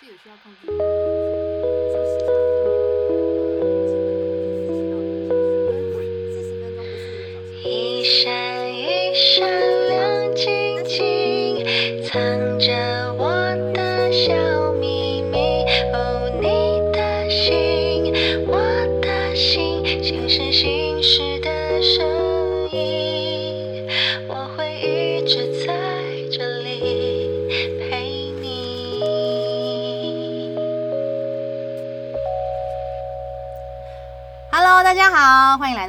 是有需要控制。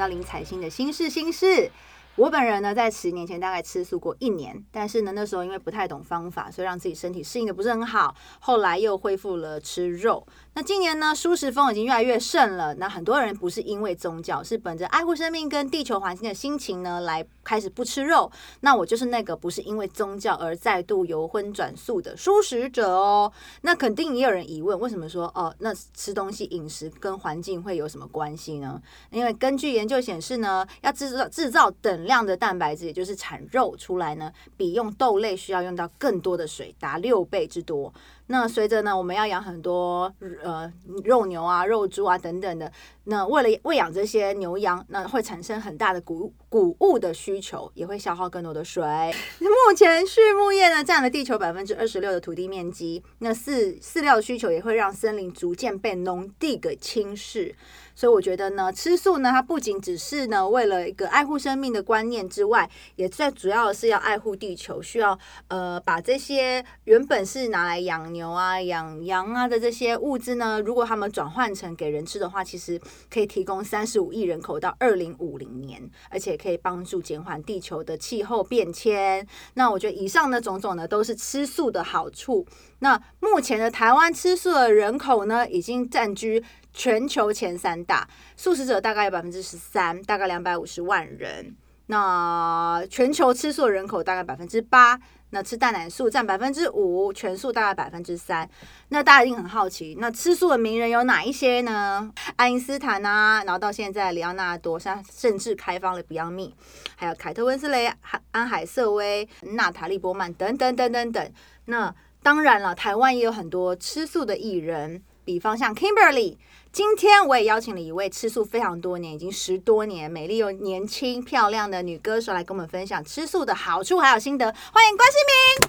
林采欣的心事心事。我本人呢，在十年前大概吃素过一年，但是呢，那时候因为不太懂方法，所以让自己身体适应的不是很好。后来又恢复了吃肉。那今年呢，素食风已经越来越盛了。那很多人不是因为宗教，是本着爱护生命跟地球环境的心情呢，来开始不吃肉。那我就是那个不是因为宗教而再度由荤转素的素食者哦。那肯定也有人疑问，为什么说哦，那吃东西饮食跟环境会有什么关系呢？因为根据研究显示呢，要制造制造等量的蛋白质，也就是产肉出来呢，比用豆类需要用到更多的水，达六倍之多。那随着呢，我们要养很多呃肉牛啊、肉猪啊等等的，那为了喂养这些牛羊，那会产生很大的谷谷物的需求，也会消耗更多的水。目前畜牧业呢占了地球百分之二十六的土地面积，那饲饲料需求也会让森林逐渐被农地给侵蚀。所以我觉得呢，吃素呢，它不仅只是呢为了一个爱护生命的观念之外，也最主要的是要爱护地球，需要呃把这些原本是拿来养牛牛啊、养羊啊的这些物资呢，如果他们转换成给人吃的话，其实可以提供三十五亿人口到二零五零年，而且可以帮助减缓地球的气候变迁。那我觉得以上的种种呢，都是吃素的好处。那目前的台湾吃素的人口呢，已经占据全球前三大，素食者大概有百分之十三，大概两百五十万人。那全球吃素的人口大概百分之八，那吃蛋奶素占百分之五，全素大概百分之三。那大家一定很好奇，那吃素的名人有哪一些呢？爱因斯坦啊，然后到现在里奥纳多，甚甚至开放了 Beyond Me，还有凯特温斯雷、安海瑟薇、娜塔莉波曼等等等等等。那当然了，台湾也有很多吃素的艺人，比方像 Kimberly。今天我也邀请了一位吃素非常多年，已经十多年，美丽又年轻漂亮的女歌手来跟我们分享吃素的好处还有心得。欢迎关诗敏！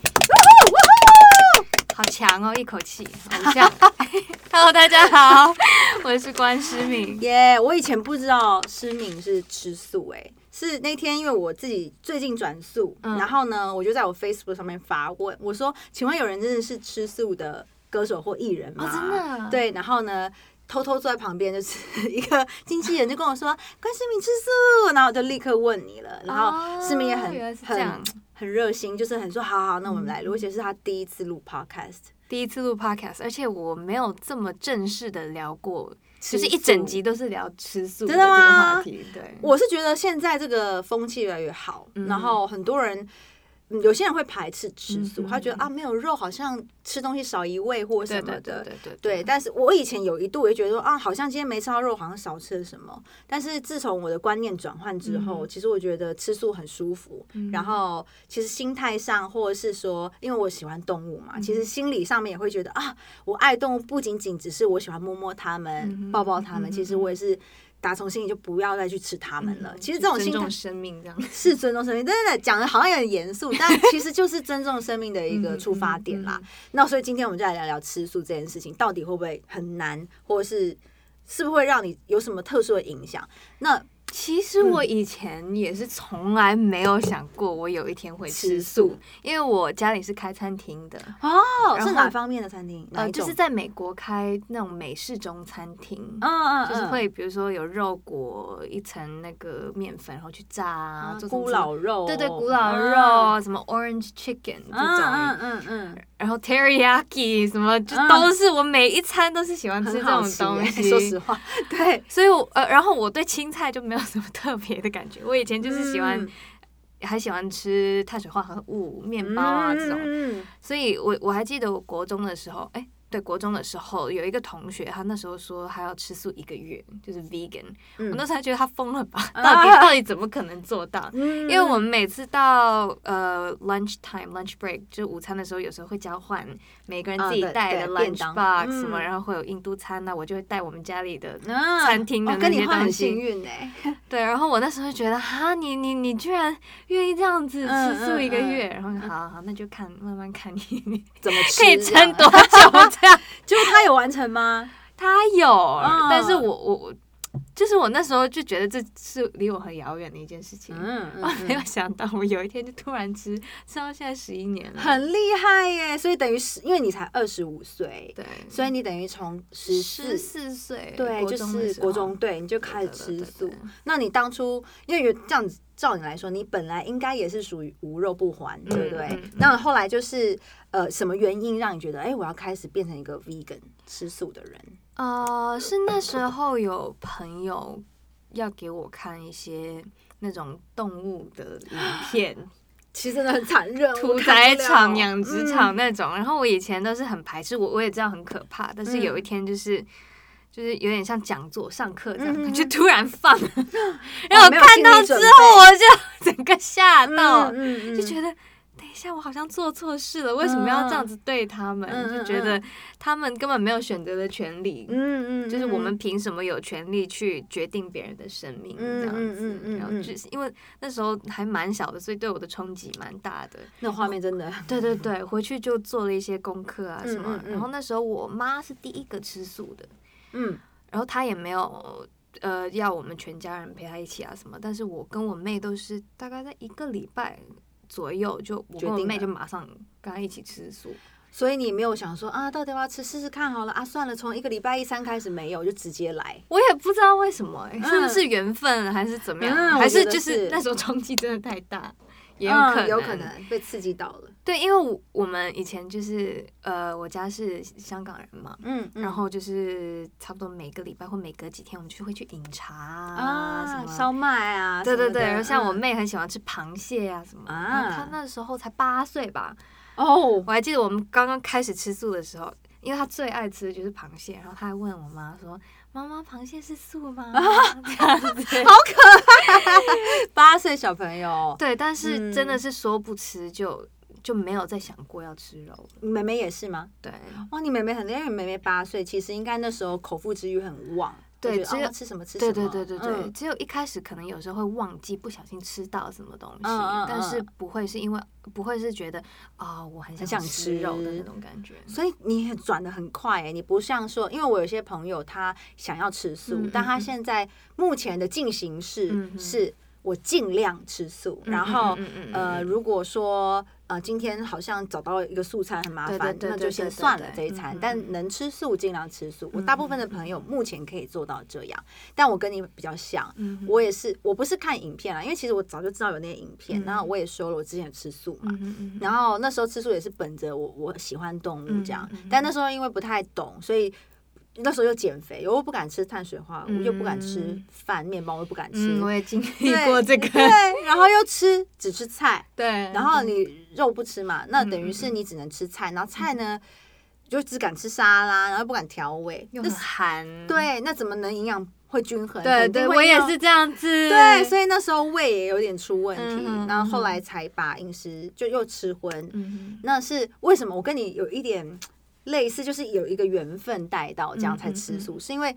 好强哦，一口气，好像。Hello，大家好，我是关诗敏。耶我以前不知道诗敏是吃素、欸，是那天因为我自己最近转素，嗯然后呢，我就在我 Facebook 上面发问，我说：“请问有人真的是吃素的歌手或艺人吗？”哦真的对，然后呢？偷偷坐在旁边，就是 一个经纪人就跟我说：“关诗敏吃素。”然后我就立刻问你了。然后哦诗敏也很、很 很热心，就是很说：“好好，那我们嗯来录。而且是他第一次录 Podcast，第一次录 podcast，而且我没有这么正式的聊过，吃就是一整集都是聊吃素的真的这个吗话题。对，我是觉得现在这个风气越来越好，嗯然后很多人。嗯有些人会排斥吃素，嗯他觉得啊没有肉好像吃东西少一味或什么的。对对对，但是我以前有一度也觉得说啊，好像今天没吃到肉，好像少吃了什么。但是自从我的观念转换之后，嗯其实我觉得吃素很舒服。嗯然后其实心态上，或者是说，因为我喜欢动物嘛，其实心理上面也会觉得啊，我爱动物不仅仅只是我喜欢摸摸它们、嗯抱抱它们，嗯其实我也是打从心里就不要再去吃它们了。其实这种心态尊重生命这样。是尊重生命，真的讲的好像有点严肃，但其实就是尊重生命的一个出发点啦。嗯。嗯那所以今天我们就来聊聊吃素这件事情，到底会不会很难，或者是是不是会让你有什么特殊的影响？那其实我以前也是从来没有想过我有一天会吃素，因为我家里是开餐厅的，哦，是哪方面的餐厅？呃，就是在美国开那种美式中餐厅。嗯嗯就是会，比如说有肉裹一层那个面粉，然后去炸啊，做成古老肉，对对，古老嗯肉，什么 orange chicken 这嗯种，嗯嗯嗯，然后 teriyaki 什么，就嗯都是我每一餐都是喜欢吃这种东西。说实话，对，所以我呃，然后我对青菜就没有什么特别的感觉。我以前就是喜欢，嗯还喜欢吃碳水化合物、面包啊这种。嗯所以我我还记得我国中的时候，哎、对国中的时候，有一个同学，他那时候说他要吃素一个月，就是 vegan。嗯我那时候还觉得他疯了吧？啊 到底到底怎么可能做到？因因为我们每次到呃 lunch time lunch break 就是午餐的时候，有时候会交换每个人自己带的 lunch box 什么，嗯然后会有印度餐呐、我就会带我们家里的啊餐厅的哦那些跟你换很幸运哎，对，然后我那时候就觉得哈，你你你居然愿意这样子嗯吃素一个月，然后好好那就看慢慢看你你怎么吃可以撑多久 这样。结果他有完成吗？他有，嗯但是我我我就是我那时候就觉得这是离我很遥远的一件事情。嗯 我没有想到，我有一天就突然吃，吃到现在十一年了。很厉害耶！所以等于是因为你才二十五岁，对，所以你等于从十十四四岁，对，就是国中对，你就开始对对吃素对对。那你当初因为有这样子，照你来说，你本来应该也是属于无肉不欢，对不对嗯嗯？那后来就是呃，什么原因让你觉得，哎，我要开始变成一个 vegan 吃素的人？呃，是那时候有朋友要给我看一些那种动物的影片，其实真的很残忍，屠宰场、养殖场嗯那种。然后我以前都是很排斥，我我也知道很可怕，但是有一嗯天就是。就是有点像讲座、上课这样，就突然放，然后我看到之后，我就 整个吓到，嗯嗯嗯就觉得等一下我好像做错事了，为什么要这样子对他们？就觉得他们根本没有选择的权利。嗯嗯，就是我们嗯凭什么有权利去决定别人的生命嗯这样子？然后嗯就是因为那时候还蛮小的，所以对我的冲击蛮大的。那画面真的，对对对，回去就做了一些功课啊什么。然后那时候我妈是第一个吃素的，嗯然后他也没有呃要我们全家人陪他一起啊什么。但是我跟我妹都是大概在一个礼拜左右就，我跟我妹就马上跟他一起吃素。所以你没有想说啊，到底要不要吃试试看好了啊？算了，从一个礼拜一三开始没有，就直接来。我也不知道为什么、欸，嗯是不是缘分还是怎么样，嗯还是就是那时候冲击真的太大，也有嗯可能，有可能被刺激到了。对，因为我我们以前就是呃，我家是香港人嘛，嗯，嗯然后就是差不多每个礼拜或每隔几天，我们就会去饮茶啊啊，什么。烧麦啊，对对对，然后像我嗯。妹很喜欢吃螃蟹啊什么，啊然后她那时候才八岁吧，哦，我还记得我们刚刚开始吃素的时候，因为她最爱吃的就是螃蟹，然后她还问我妈说：“妈妈，螃蟹是素吗？” 这样子 八岁小朋友，对，但是真的嗯。是说不吃就就没有再想过要吃肉了。妹妹也是吗？对，哇，你妹妹很厉害，因为妹妹八岁，其实应该那时候口腹之欲很旺，对只有哦吃什么吃什对么，对对对对，嗯。只有一开始可能有时候会忘记，不小心吃到什么东西，嗯嗯但是嗯不会是因为不会是觉得啊、我很很想想吃肉的那种感觉。所以你也转的很快哎，你不像说，因为我有些朋友他想要吃素，但他嗯。现在目前的进行式是我尽量吃素，嗯然后嗯嗯嗯嗯呃，嗯。如果说呃今天好像找到一个素餐很麻烦，那就先算了这一餐。但能吃素尽量吃素。我大部分的朋友嗯目前可以做到这样，但我跟你比较像，嗯我也是，我不是看影片啊，因为其实我早就知道有那些影片，嗯。然后我也说了，我之前吃素嘛，然后那时候吃素也是本着我我喜欢动物这样，但那时候因为不太懂，所以那时候又减肥，我又不敢吃碳水化合物，又不敢吃嗯饭面包，我又不敢吃。嗯，我也经历过这个，对，然后又吃只吃菜，对，然后你肉不吃嘛，那等于是你只能吃菜，然后菜呢就只敢吃沙拉，然后不敢调味，又很寒，对，那怎么能营养会均衡？对对，我也是这样子，对，所以那时候胃也有点出问题，嗯然后后来才把饮食就又吃荤。嗯那是为什么？我跟你有一点类似，就是有一个缘分带到，这样嗯才吃素，是因为。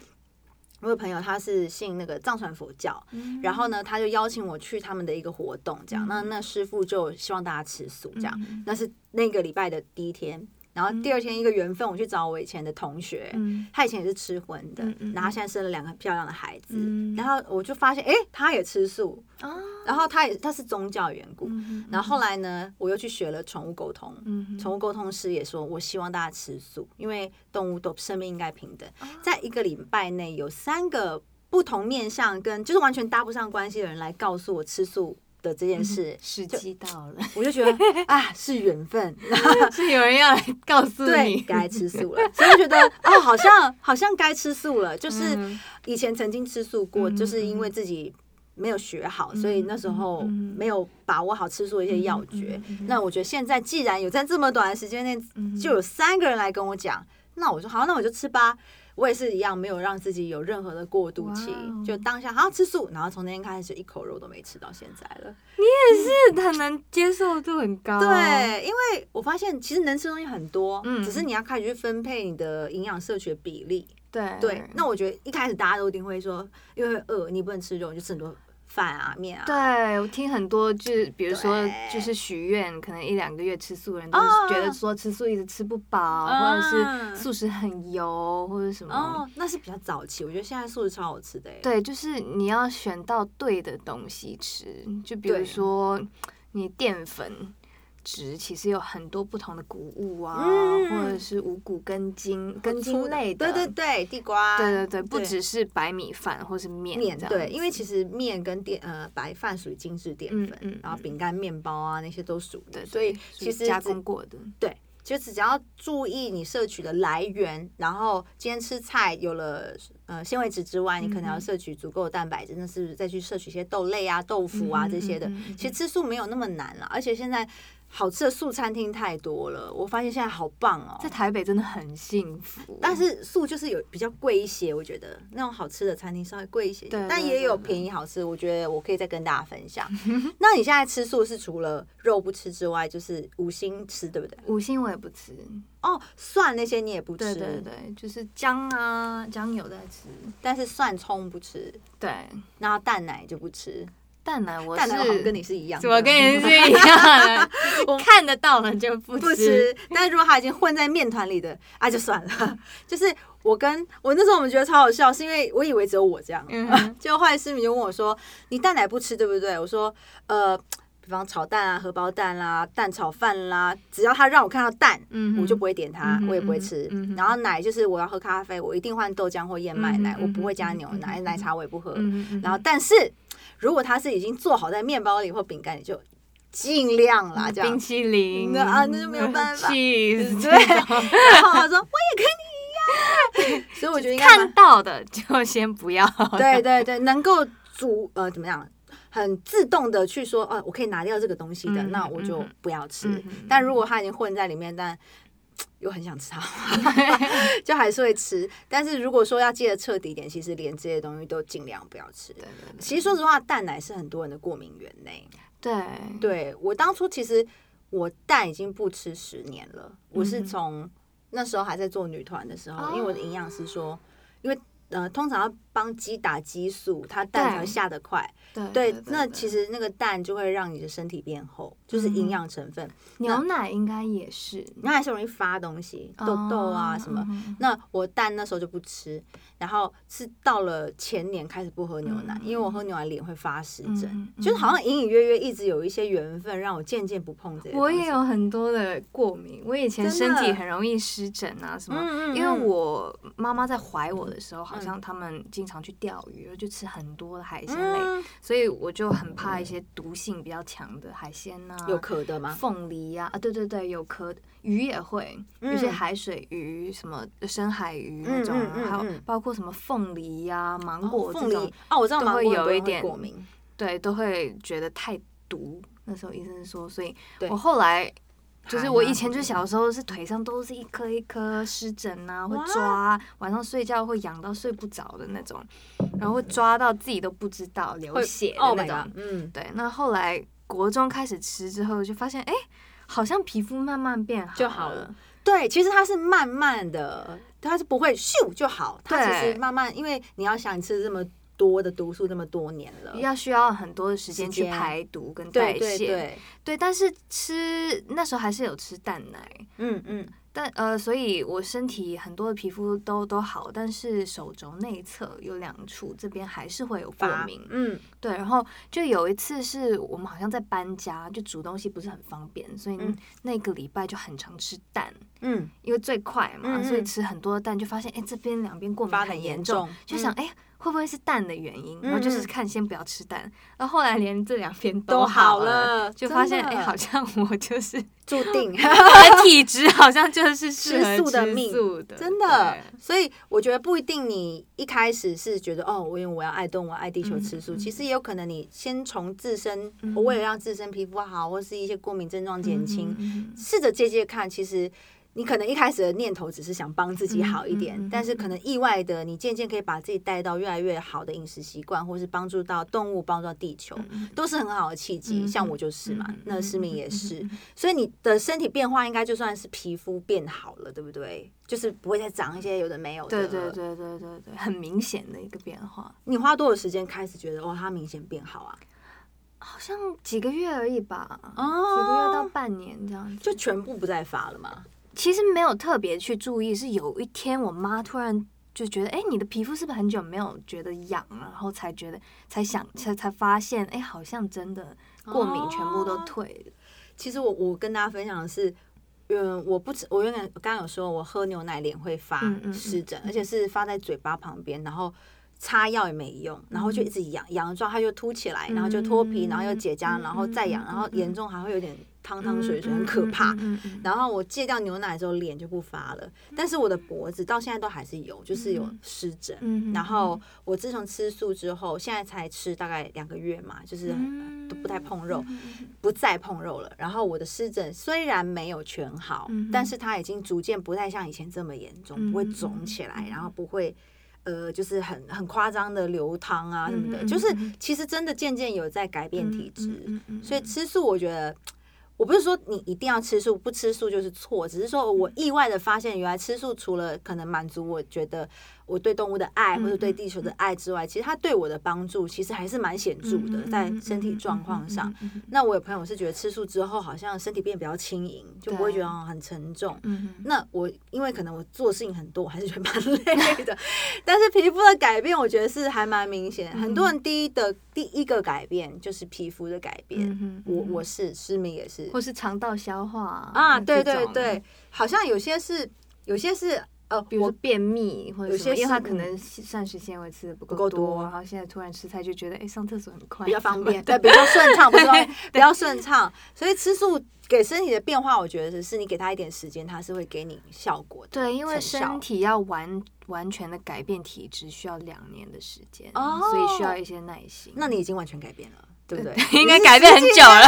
我有朋友他是信那个藏传佛教，哼，然后呢，他就邀请我去他们的一个活动，这样。嗯那那师傅就希望大家吃素，这样。嗯那是那个礼拜的第一天，然后第二天一个缘分，我去找我以前的同学，嗯。他以前也是吃荤的，嗯嗯然后他现在生了两个很漂亮的孩子，嗯。然后我就发现，哎、他也吃素，啊，然后他也他是宗教缘故，嗯然后后来呢，我又去学了宠物沟通，嗯宠物沟通师也说，我希望大家吃素，因为动物都生命应该平等，哦。在一个礼拜内有三个不同面向跟就是完全搭不上关系的人来告诉我吃素的这件事，时就机到了，我就觉得 啊是缘分，是有人要来告诉你，该吃素了，所以我觉得哦，好像好像该吃素了，就是嗯以前曾经吃素过，嗯就是因为自己没有学好，所以那时候嗯没有把握好吃素的一些要诀。那我觉得现在既然有在这么短的时间内嗯就有三个人来跟我讲那我说好，那我就吃吧。我也是一样，没有让自己有任何的过渡期就当下好吃素，然后从那天开始一口肉都没吃到现在了。你也是很能接受度很高。对，因为我发现其实能吃东西很多，嗯只是你要开始去分配你的营养摄取的比例。对对，那我觉得一开始大家都一定会说，因为饿，你不能吃肉，你就吃很多饭啊、面啊。对我听很多就是比如说就是许愿，可能一两个月吃素的人都哦是觉得说吃素一直吃不饱，嗯或者是素食很油或者什么。哦，那是比较早期，我觉得现在素食超好吃的哎。对，就是你要选到对的东西吃，就比如对说你淀粉质其实有很多不同的谷物啊，嗯或者是五谷根茎、根茎类的，对对对，地瓜，对对对，不只是白米饭或是面面对，因为其实面跟淀呃白饭属于精致淀粉，嗯嗯然后饼干、面包啊那些都属于，对，所以其实加工过的，对，就只要注意你摄取的来源，然后今天吃菜有了呃纤维质之外，你可能要嗯摄取足够的蛋白质，那是再去摄取一些豆类啊、豆腐啊嗯这些的。其实吃素没有那么难了，而且现在好吃的素餐厅太多了，我发现现在好棒哦。在台北真的很幸福，但是素就是有比较贵一些，我觉得那种好吃的餐厅稍微贵一些，但也有便宜好吃。我觉得我可以再跟大家分享。那你现在吃素是除了肉不吃之外，就是五星吃，对不对？五星我也不吃，哦，蒜那些你也不吃，对对对，就是姜啊姜有在吃，但是蒜葱不吃，对，然后蛋奶就不吃。蛋奶我蛋奶好像是跟你是一样的，怎么跟你是一样的，就是看得到了就不不吃？但是如果它已经混在面团里的，啊，就算了。就是我跟我那时候我们觉得超好笑，是因为我以为只有我这样，嗯哼 结果后来思敏就问我说：“你蛋奶不吃对不对？”我说：“呃，比方炒蛋啊、荷包蛋啦、蛋炒饭啦，只要他让我看到蛋，嗯我就不会点它，嗯我也不会吃。嗯然后奶就是我要喝咖啡，我一定换豆浆或燕麦奶，嗯我不会加牛奶，奶茶我也不喝。然后，但是如果它是已经做好在面包里或饼干里，就尽量啦，这样。冰。淇淋。那啊那就没有办法。Cheese 对然后我说我也跟你一样，所以我觉得看到的就先不要，对对对，能够主呃怎么样，很自动的去说，哦、我可以拿掉这个东西的，嗯那我就嗯不要吃。嗯嗯但如果它已经混在里面，但又很想吃它，就还是会吃。但是如果说要戒的彻底一点，其实连这些东西都尽量不要吃。对对其实说实话，蛋奶是很多人的过敏源呢。对对我当初其实我蛋已经不吃十年了，我是从那时候还在做女团的时候，哦因为我的营养师说，因为呃通常要帮鸡打激素，它蛋才会下得快。对对，那其实那个蛋就会让你的身体变厚，就是营养成分，牛奶应该也是。牛奶是容易发东西，痘痘啊什么。那我蛋那时候就不吃，然后是到了前年开始不喝牛奶，嗯因为我喝牛奶脸会发湿疹，就是好像隐隐约约一直有一些缘分让我渐渐不碰这些。我也有，很多的过敏，我以前身体很容易湿疹啊什么，因为嗯我妈妈在怀我的时候，好像他们经常去钓鱼，就吃很多的海鲜类，嗯，所以我就很怕一些毒性比较强的海鲜呐、有壳的吗？凤梨呀、啊，对对对，有壳的鱼也会，有些嗯海水鱼、什么深海鱼那种啊，还有包括什么凤梨呀、芒哦果这种，凤梨哦，我知道都会有一点过敏，对，都会觉得太毒。那时候医生说，所以我后来就是我以前就小时候是腿上都是一颗一颗湿疹啊，会哇抓，晚上睡觉会痒到睡不着的那种，然后会抓到自己都不知道流血的 Oh 那种。嗯，对，那后来国中开始吃之后，就发现哎、好像皮肤慢慢变好就好了。对，其实它是慢慢的，它是不会咻就好，它其实慢慢，因为你要想吃这么多的毒素这么多年了，要需要很多的时间去排毒跟代谢，对。对，对但是吃那时候还是有吃蛋奶，嗯嗯，但呃，所以我身体很多的皮肤都都好，但是手肘内侧有两处这边还是会有过发敏。嗯，对，然后就有一次是我们好像在搬家，就煮东西不是很方便，所以嗯。那个礼拜就很常吃蛋，嗯，因为最快嘛，嗯嗯。所以吃很多蛋，就发现哎这边两边过敏很严重，就想哎。会不会是蛋的原因？然后就是看先不要吃蛋，然后后来连这两边都好好了就发现哎、好像我就是注定。我的体质好像就是吃素的命，真的，所以我觉得不一定你一开始是觉得哦，我因为我要爱动物、爱地球吃素，其实也有可能你先从自身，嗯。我为了让自身皮肤好，或是一些过敏症状减轻，试着借借看，其实你可能一开始的念头只是想帮自己好一点，嗯嗯嗯但是可能意外的，你渐渐可以把自己带到越来越好的饮食习惯，或是帮助到动物、帮助到地球，都是很好的契机。嗯像我就是嘛，那诗明也是所以你的身体变化应该就算是皮肤变好了，对不对？就是不会再长一些有的没有的。对对。对对对对，很明显的一个变化，你花多少时间开始觉得哇，它明显变好啊？好像几个月而已吧，哦几个月到半年这样子，就全部不再发了吗？其实没有特别去注意，是有一天我妈突然就觉得，哎、你的皮肤是不是很久没有觉得痒了？然后才觉得，才想，才才发现，哎、好像真的过敏全部都退了。其实我我跟大家分享的是，嗯，我不吃，我原来刚刚有说我喝牛奶脸会发嗯嗯嗯湿疹，而且是发在嘴巴旁边，然后擦药也没用，然后就一直痒，痒的状态就凸起来，然后就脱皮，然后又结痂，嗯然后再痒，嗯然后严重还会有点汤汤水水，很可怕。然后我戒掉牛奶之后，脸就不发了，但是我的脖子到现在都还是有，就是有湿疹。然后我自从吃素之后，现在才吃大概两个月嘛，就是嗯都不太碰肉，不再碰肉了。然后我的湿疹虽然没有全好，但是它已经逐渐不太像以前这么严重，不会肿起来，然后不会。呃，就是很很夸张的流汤啊什么的，就是其实真的渐渐有在改变体质。所以吃素，我觉得我不是说你一定要吃素，不吃素就是错，只是说我意外的发现，原来吃素除了可能满足我觉得我对动物的爱嗯或者对地球的爱之外，其实它对我的帮助其实还是蛮显著的，在身体状况上。。那我有朋友是觉得吃素之后好像身体变比较轻盈，就不会觉得哦很沉重。那我因为可能我做事情很多，我还是觉得蛮累的。但是皮肤的改变，我觉得是还蛮明显。很多人第一的第一个改变就是皮肤的改变。嗯我我是失明也是或是肠道消化啊，对对对，好像有些是有些是呃，比如说便秘或者有什么，因为他可能膳食纤维吃的不不够多，然后现在突然吃菜就觉得，哎，上厕所很快，比较方便，对，比较顺畅，不是说 比较顺畅。所以吃素给身体的变化，我觉得是是你给他一点时间，他是会给你效果的。对，因为身体要完完全的改变体质，需要两年的时间，哦所以需要一些耐心。那你已经完全改变了，对不对？应该改变很久了。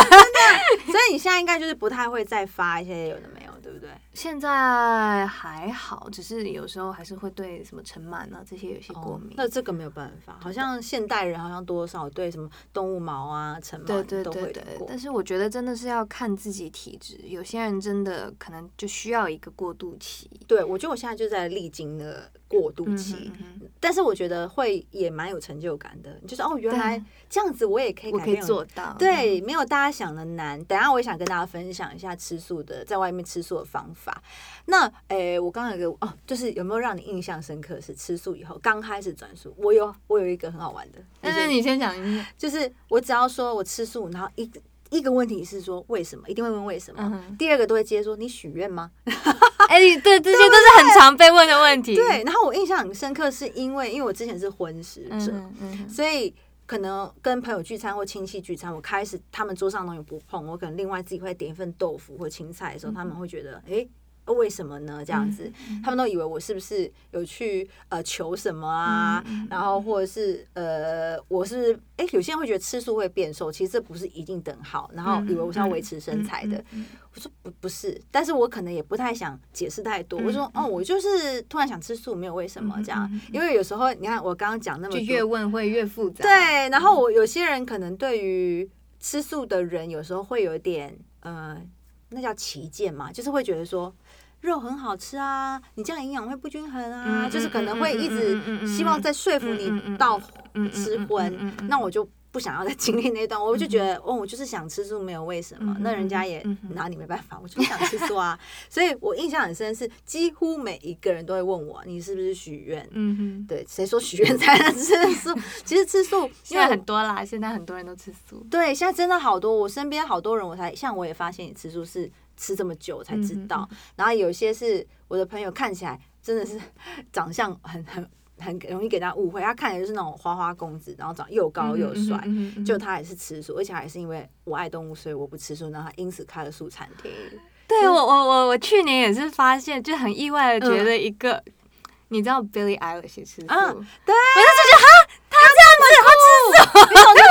所以你现在应该就是不太会再发一些有的没有，对不对？现在还好，只是有时候还是会对什么尘螨啊这些有些过敏。哦那这个没有办法，好像现代人好像多少对什么动物毛啊、尘螨都会有过，但是我觉得真的是要看自己体质，有些人真的可能就需要一个过渡期。对我觉得我现在就在历经的过渡嗯期，但是我觉得会也蛮有成就感的，就是哦，原来这样子我也可以我可以改变做到。对，没有大家想的难。等下我也想跟大家分享一下吃素的，在外面吃素的方法。那诶、我刚刚有个哦，就是有没有让你印象深刻？是吃素以后刚开始转素，我有我有一个很好玩的，就是但是你先讲一下。就是我只要说我吃素，然后一个一个问题是说为什么，一定会问为什么。嗯第二个都会接说你许愿吗？哎、对，这些都是很常被问的问题。对，然后我印象很深刻，是因为因为我之前是荤食嗯者，所以可能跟朋友聚餐或亲戚聚餐，我开始他们桌上东西不碰，我可能另外自己会点一份豆腐或青菜的时候，他们会觉得，诶，为什么呢？这样子，他们都以为我是不是有去呃求什么啊？然后或者是呃，我是哎、诶有些人会觉得吃素会变瘦，其实这不是一定等号，然后以为我是要维持身材的。嗯我说不不是，但是我可能也不太想解释太多。我说哦，我就是突然想吃素，没有为什么这样。因为有时候你看我刚刚讲那么就多，越问会越复杂。对，然后我有些人可能对于吃素的人，有时候会有一点呃，那叫旗舰嘛，就是会觉得说。肉很好吃啊，你这样营养会不均衡啊，嗯就是可能会一直希望再说服你到吃荤那我就不想要再经历那段，我就觉得哦，我就是想吃素，没有为什么嗯，那人家也拿你没办法，我就是想吃素啊，所以我印象很深是，几乎每一个人都会问我，你是不是许愿？嗯哼，对，谁说许愿才能吃素？其实吃素，因为很多啦，现在很多人都吃素。对，现在真的好多，我身边好多人，我才像我也发现你吃素是吃这么久才知道，嗯然后有些是我的朋友看起来真的是 长相很很很容易给大家误会，他看起来就是那种花花公子，然后长又高又帅，就他也是吃素，而且还是因为我爱动物，所以我不吃素，然后他因此开了素餐厅。对我我我我去年也是发现，就很意外的觉嗯得一个，你知道 Billie Eilish 吃素，啊对，我就觉得哈，他这样子，他吃素，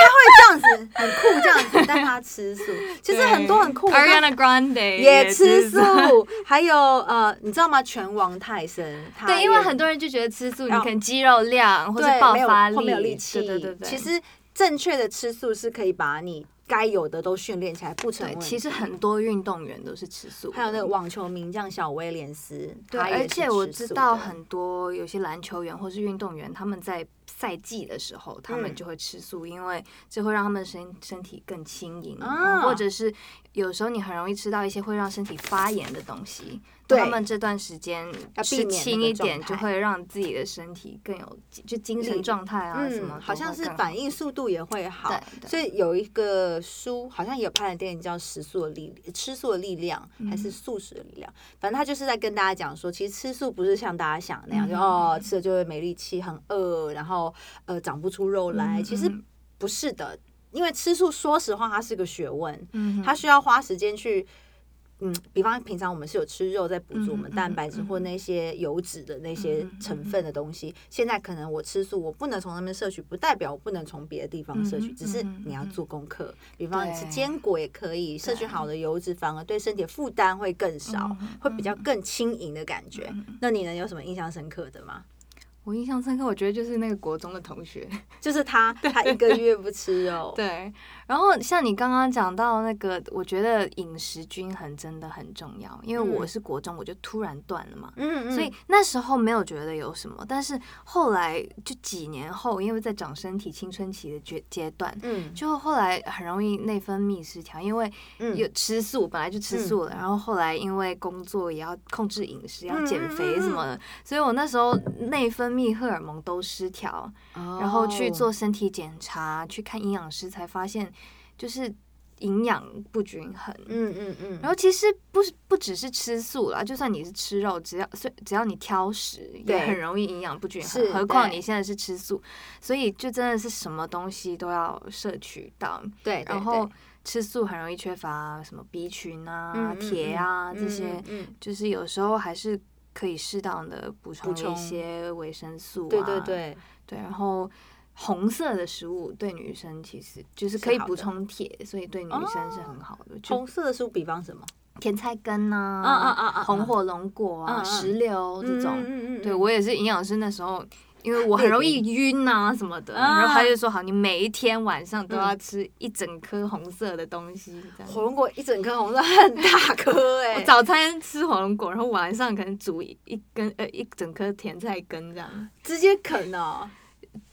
样样子很酷这样子，但他吃素。其实很多很酷的，Ariana Grande 也吃素素。还有呃，你知道吗？拳王泰森，对，因为很多人就觉得吃素，你可能肌肉量或者爆发力，或没有力气。对对对对。其实正确的吃素是可以把你该有的都训练起来，不成，问题。其实很多运动员都是吃素，还有那个网球名将小威廉斯，对，而且我知道很多有些篮球员或是运动员，他们在赛季的时候，他们嗯。就会吃素，因为这会让他们身身体更轻盈，啊。或者是有时候你很容易吃到一些会让身体发炎的东西，对他们这段时间吃要避免轻一点，就会让自己的身体更有就精神力状态啊什么嗯，好像是反应速度也会好。所以有一个书，好像也有拍的电影叫《食素的力吃素的力量》，还嗯是素食的力量？反正他就是在跟大家讲说，其实吃素不是像大家想的那样，就嗯哦吃了就会没力气、很饿，然后呃长不出肉来。嗯其实嗯。不是的，因为吃素，说实话，它是个学问，嗯它需要花时间去。嗯，比方平常我们是有吃肉在补足我们蛋白质嗯或那些油脂的那些成分的东西，现在可能我吃素，我不能从那边摄取，不代表我不能从别的地方摄取，嗯只是你要做功课。比方你吃坚果也可以，摄取好的油脂反而对身体的负担会更少嗯，会比较更轻盈的感觉。那你能有什么印象深刻的吗？我印象深刻，我觉得就是那个国中的同学，就是他，他一个月不吃肉，对，然后像你刚刚讲到那个，我觉得饮食均衡真的很重要，因为我嗯。是国中我就突然断了嘛，嗯，嗯。所以那时候没有觉得有什么，但是后来就几年后，因为在长身体青春期的阶阶段。嗯。就后来很容易内分泌失调，因为嗯。有吃素，本来就吃素了，然后后来因为工作也要控制饮食，要减肥什么的，所以我那时候内分泌荷尔蒙都失调，然后去哦做身体检查，去看营养师，才发现就是营养不均衡。嗯嗯嗯，然后其实不是不只是吃素啦，就算你是吃肉，只要所只要你挑食，也很容易营养不均衡。何况你现在是吃素，所以就真的是什么东西都要摄取到。对，对然后吃素很容易缺乏什么 B 群啊、嗯嗯铁啊嗯这些，就是有时候还是可以适当的补充一些维生素、啊。对对对，对，然后红色的食物对女生其实就是可以补充铁，所以对女生是很好的。就红色的食物比方什么？甜菜根呐、啊啊啊啊啊红火龙果啊、石榴这种。嗯嗯嗯对我也是营养师那时候。因为我很容易晕呐、什么的，啊然后他就说好，你每一天晚上都嗯要吃一整颗红色的东西，这样。火龙果一整颗红色很大颗哎、我早餐吃火龙果，然后晚上可能煮一一根呃一整颗甜菜根这样直接啃哦。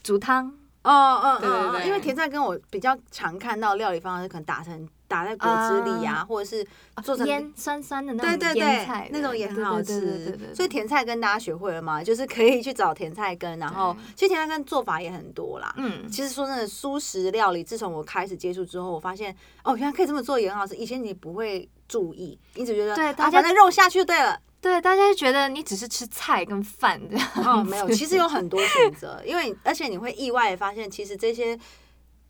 煮汤。哦哦对对对哦因为甜菜根我比较常看到料理方式，可能打成打在果汁里啊，或者是做成腌酸酸的那种对对对腌菜，那种也很好吃。所以甜菜根大家学会了吗？就是可以去找甜菜根，然后其实甜菜根做法也很多啦。嗯，其实说真的，素食料理自从我开始接触之后，我发现哦，原来可以这么做也很好吃。以前你不会注意，你只觉得啊，对大家反正肉下去就对了。对，大家就觉得你只是吃菜跟饭这样。哦，没有，其实有很多选择，因为而且你会意外的发现，其实这些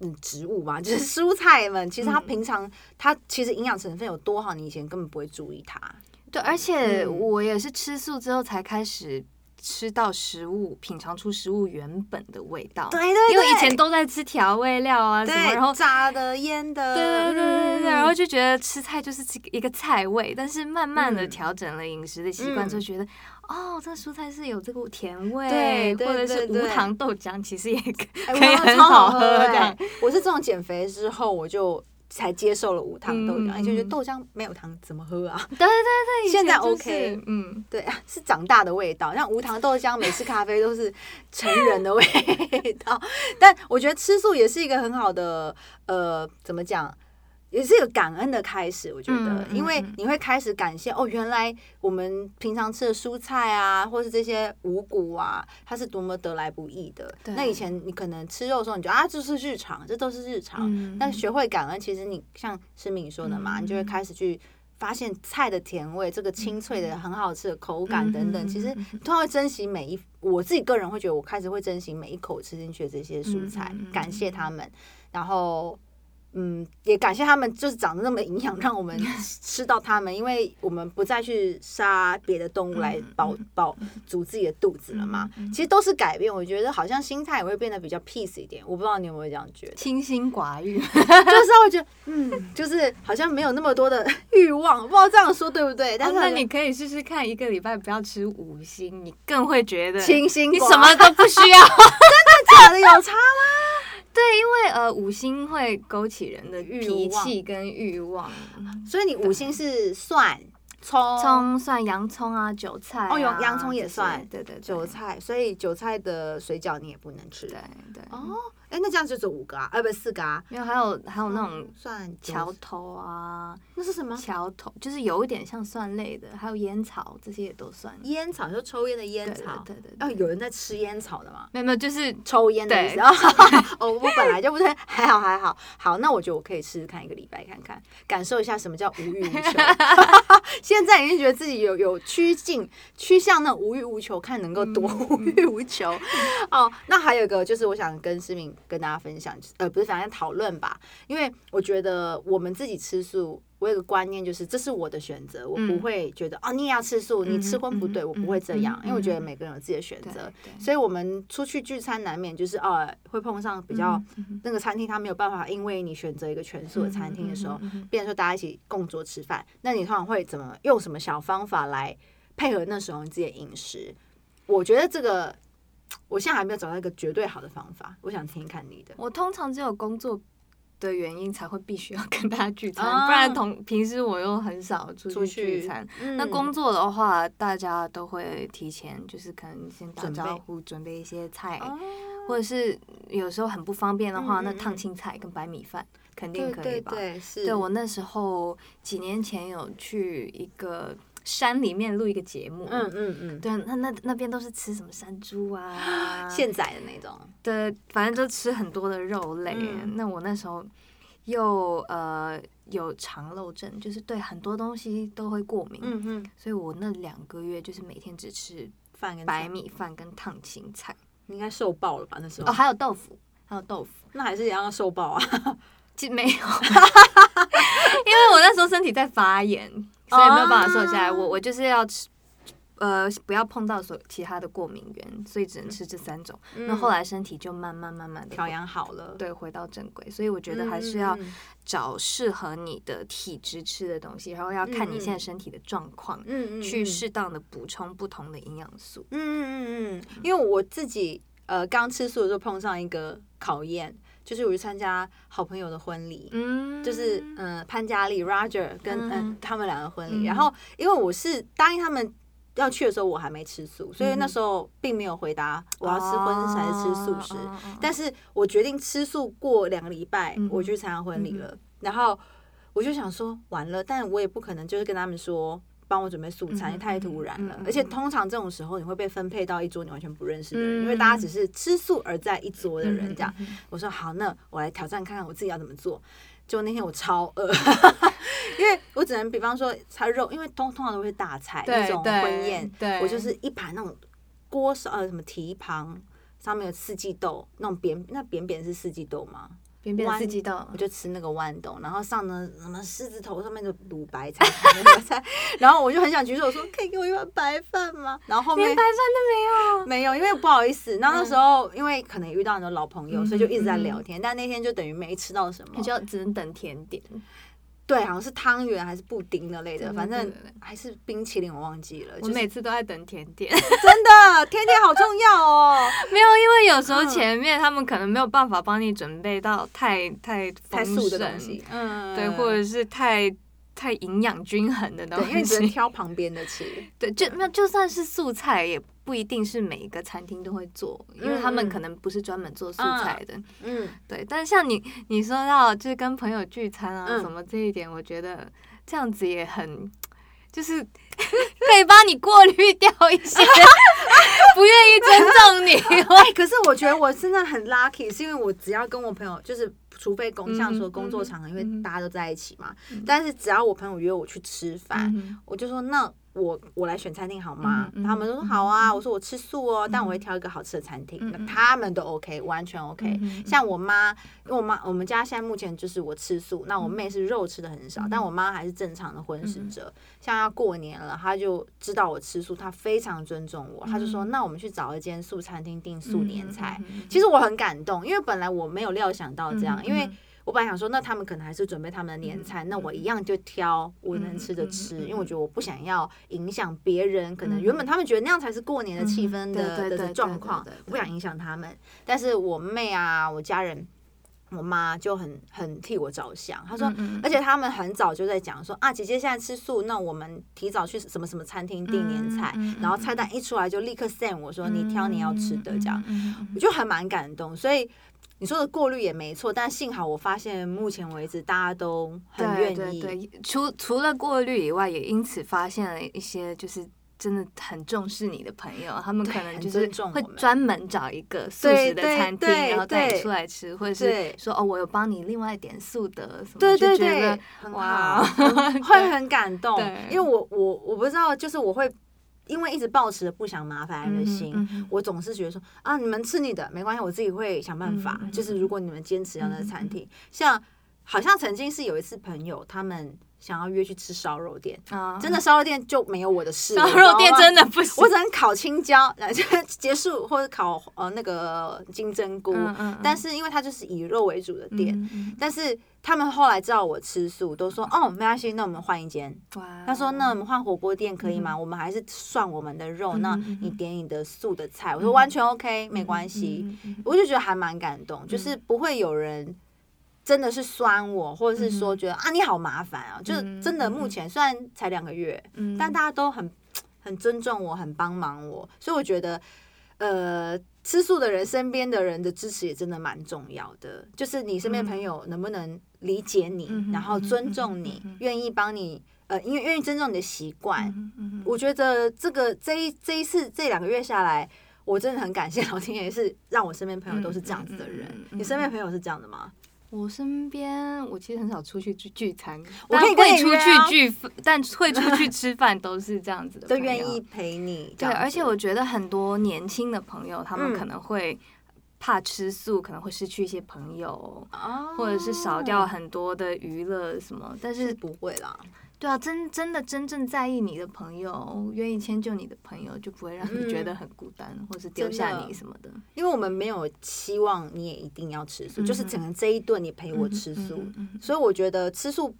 嗯植物嘛，就是蔬菜们，其实它嗯平常、它其实营养成分有多好，你以前根本不会注意它。对，而且嗯我也是吃素之后才开始吃到食物，品尝出食物原本的味道。对对因为以前都在吃调味料啊什么，然后。炸的、腌的，对对对对对，嗯然后就觉得吃菜就是这一个菜味，但是慢慢的嗯调整了饮食的习惯嗯之后，觉得哦，这蔬菜是有这个甜味，对对或者是对对无糖豆浆，其实也可以很好喝喝这样哎。我是这种减肥之后，我就才接受了无糖豆浆，嗯因为觉得豆浆没有糖怎么喝啊？对对对，现在 OK 嗯，对啊，是长大的味道。像无糖豆浆、美式咖啡都是成人的味道，但我觉得吃素也是一个很好的呃，怎么讲？也是一个感恩的开始，我觉得，因为嗯你会开始感谢哦，原来我们平常吃的蔬菜啊，或是这些五谷啊，它是多么得来不易的。那以前你可能吃肉的时候，你觉得啊，这是日常，这都是日常。嗯但学会感恩，其实你像诗敏说的嘛，嗯你就会开始去发现菜的甜味，这个清脆的、很好吃的口感等等。嗯其实嗯嗯你突然会珍惜每一，我自己个人会觉得，我开始会珍惜每一口吃进去的这些蔬菜感谢他们，然后。嗯，也感谢他们，就是长得那么营养，让我们 吃到它们，因为我们不再去杀别的动物来嗯饱饱足自己的肚子了嘛。其实都是改变，我觉得好像心态也会变得比较 peace 一点。我不知道你有没有这样觉得，清心寡欲，就是我觉得，嗯，就是好像没有那么多的欲望，不知道这样说对不对？但是你可以试试看，一个礼拜不要吃五星，你更会觉得清心寡你什么都不需要。真的假的有差吗？对，因为呃，五星会勾起人的欲脾望气跟欲望，所以你五星是蒜、葱、葱蒜、洋葱啊、韭菜哦有啊洋葱也算对对对。韭菜，所以韭菜的水饺你也不能吃。对对。哦，哎，那这样就只有五个啊，呃，不四个啊。没有，还有还有那种蒜桥头啊，那是什么？桥头就是有一点像蒜类的，还有烟草这些也都算。烟草，就抽烟的烟草。对对对，哦，有人在吃烟草的吗？没有没有，就是抽烟的意思对 哦，我本来就不太还好还好。好，那我觉得我可以试试看一个礼拜看看，感受一下什么叫无欲无求。现在已经觉得自己有有趋近趋向那种无欲无求，看能够多无欲无求。哦，那还有一个就是我想跟思敏跟大家分享，呃，不是反正讨论吧，因为我觉得我们自己吃素。我有个观念，就是这是我的选择，我不嗯会觉得哦，你也要吃素，你吃荤不对，嗯我不会这样嗯，因为我觉得嗯每个人有自己的选择。所以我们出去聚餐难免就是哦，会碰上比较嗯那个餐厅，他没有办法，因为你选择一个全素的餐厅的时候变成说大家一起共桌吃饭，那你通常会怎么用什么小方法来配合那时候你自己的饮食？我觉得这个我现在还没有找到一个绝对好的方法，我想听听看你的。我通常只有工作的原因才会必须要 跟大家聚餐，啊不然同平时我又很少出出去去聚餐。嗯那工作的话，大家都会提前，就是可能先打招呼，准备一些菜，哦或者是有时候很不方便的话，那烫嗯青菜跟白米饭肯定可以吧？对，是对我那时候几年前有去一个山里面录一个节目，嗯嗯嗯，对，那那那边都是吃什么山猪啊，现宰的那种，对，反正就吃很多的肉类。嗯。那我那时候又呃有肠漏症，就是对很多东西都会过敏，嗯嗯，所以我那两个月就是每天只吃饭跟，白米饭跟烫青菜，你应该瘦爆了吧？那时候。哦，还有豆腐，还有豆腐。那还是也要瘦爆啊。其实没有，因为我那时候身体在发炎，所以没有办法瘦下来。哦我我就是要吃，呃，不要碰到所其他的过敏源，所以只能吃这三种。那后来身体就慢慢慢慢调养好了，对回到正轨，所以我觉得还是要嗯找适合你的体质吃的东西，然后要看你现在身体的状况，嗯嗯去适当的补充不同的营养素。嗯嗯嗯嗯，因为我自己呃刚吃素的时候碰上一个考验，就是我去参加好朋友的婚礼。嗯，就是嗯、呃潘嘉丽 Roger 跟嗯、他们两个婚嗯礼，然后因为我是答应他们要去的时候，我还没吃素，所以嗯那时候并没有回答我要吃荤食还是吃素食。但是我决定吃素过两个礼拜，嗯我去参加婚礼了。然后我就想说，完了，但我也不可能就是跟他们说帮我准备素餐，嗯太突然了。而且通常这种时候，你会被分配到一桌你完全不认识的人，嗯因为大家只是吃素而在一桌的人嗯这样。我说好，那我来挑战看看我自己要怎么做。结果那天我超饿，因为我只能比方说它肉，因为通通常都会大菜那种婚宴，对我就是一盘那种锅烧呃什么蹄膀，上面有四季豆，那种扁那扁扁是四季豆吗？扁扁的豌四季豆我，就吃那个豌豆，然后上呢什么狮子头上面的卤白菜那个菜，然后我就很想举手说可以给我一碗白饭吗？然后后面连白饭都没有，因为不好意思，然后那时候因为可能遇到很多老朋友，嗯所以就一直在嗯。聊天，但那天就等于没吃到什么。就只能等甜点。对，好像是汤圆还是布丁那类的，反正还是冰淇淋，我忘记了。我就是每次都在等甜点，真的甜点好重要哦。没有，因为有时候嗯前面他们可能没有办法帮你准备到太太太素的东西，嗯，对，或者是太太营养均衡的东西，因为你只能，挑旁边的吃。对，就那就算是素菜，也不一定是每一个餐厅都会做，因为他们可能不是专门做素菜的，嗯，对。但像你你说到就是跟朋友聚餐啊嗯什么这一点，我觉得这样子也很。就是 可以帮你过滤掉一些 不愿意尊重你，哎，可是我觉得我真的很 lucky，是因为我只要跟我朋友，就是除非工像说工作场合，因为大家都在一起嘛。但是只要我朋友约我去吃饭，嗯我就说那我我来选餐厅好吗？嗯嗯他们都说嗯好啊。我说我吃素哦，但我会挑一个好吃的餐厅。那他们都 OK，完全 OK。像我妈，因为我妈我们家现在目前就是我吃素，那我妹嗯是肉吃的很少，但我妈还是正常的荤食者。像要过年了，她就知道我吃素，她非常尊重我，她就说：“那我们去找一间素餐厅订素年菜。其实我很感动，因为本来我没有料想到这样，因为我本来想说，那他们可能还是准备他们的年菜，那我一样就挑我能吃的吃，因为我觉得我不想要影响别人，可能嗯原本他们觉得那样才是过年的气氛嗯的的状况不想影响他们。但是我妹啊，我家人。我妈就很很替我着想，她说，嗯嗯而且他们很早就在讲说啊，姐姐现在吃素，那我们提早去什么什么餐厅订年菜，然后菜单一出来就立刻 send 我说你挑你要吃的这样，我就还蛮感动。所以你说的过滤也没错，但幸好我发现目前为止大家都很愿意，对对对，除除了过滤以外，也因此发现了一些就是。真的很重视你的朋友，他们可能就是会专门找一个素食的餐厅，对然后带你出来吃，或者是说哦，我有帮你另外点素的什么，对对对，很哇好，会很感动。因为我我我不知道，就是我会因为一直抱持着不想麻烦人的心，嗯嗯我总是觉得说啊，你们吃你的没关系，我自己会想办法。就是如果你们坚持要那个餐嗯厅，像好像曾经是有一次朋友他们想要约去吃烧肉店，啊真的烧肉店就没有我的事，烧肉店真的。不行，我只能烤青椒，然后 结束，或者烤呃那个金针菇。嗯嗯嗯但是因为它就是以肉为主的店，但是他们后来知道我吃素，都说哦没关系，那我们换一间。哇他说那我们换火锅店可以吗？我们还是涮我们的肉，那你点你的素的菜。我说完全 OK，没关系。我就觉得还蛮感动，就是不会有人。真的是酸我，或者是说嗯觉得、啊你好麻烦啊，就是真的目前虽然才两个月，嗯但大家都很 很尊重我，很帮忙我，所以我觉得，呃，吃素的人身边的人的支持也真的蛮重要的。就是你身边朋友能不能理解你，嗯然后尊重嗯你愿意帮你，呃，因为愿意尊重你的习惯。我觉得这个这一这一次这两个月下来。我真的很感谢老天爷，是让我身边朋友都是这样子的人。嗯嗯嗯嗯你身边朋友是这样的吗？我身边我其实很少出去聚聚餐，我可以跟但会出去聚，但会出去吃饭都是这样子的，都愿意。陪你这对，而且我觉得很多年轻的朋友，他们嗯可能会怕吃素，可能会失去一些朋友，哦或者是少掉很多的娱乐什么。但是，是不会啦。对啊，真真的真正在意你的朋友，愿意迁就你的朋友，就不会让你觉得很孤单，或是丢下你什么的。因为我们没有期望你也一定要吃素，嗯就是整个这一顿你陪我吃素，所以我觉得吃素。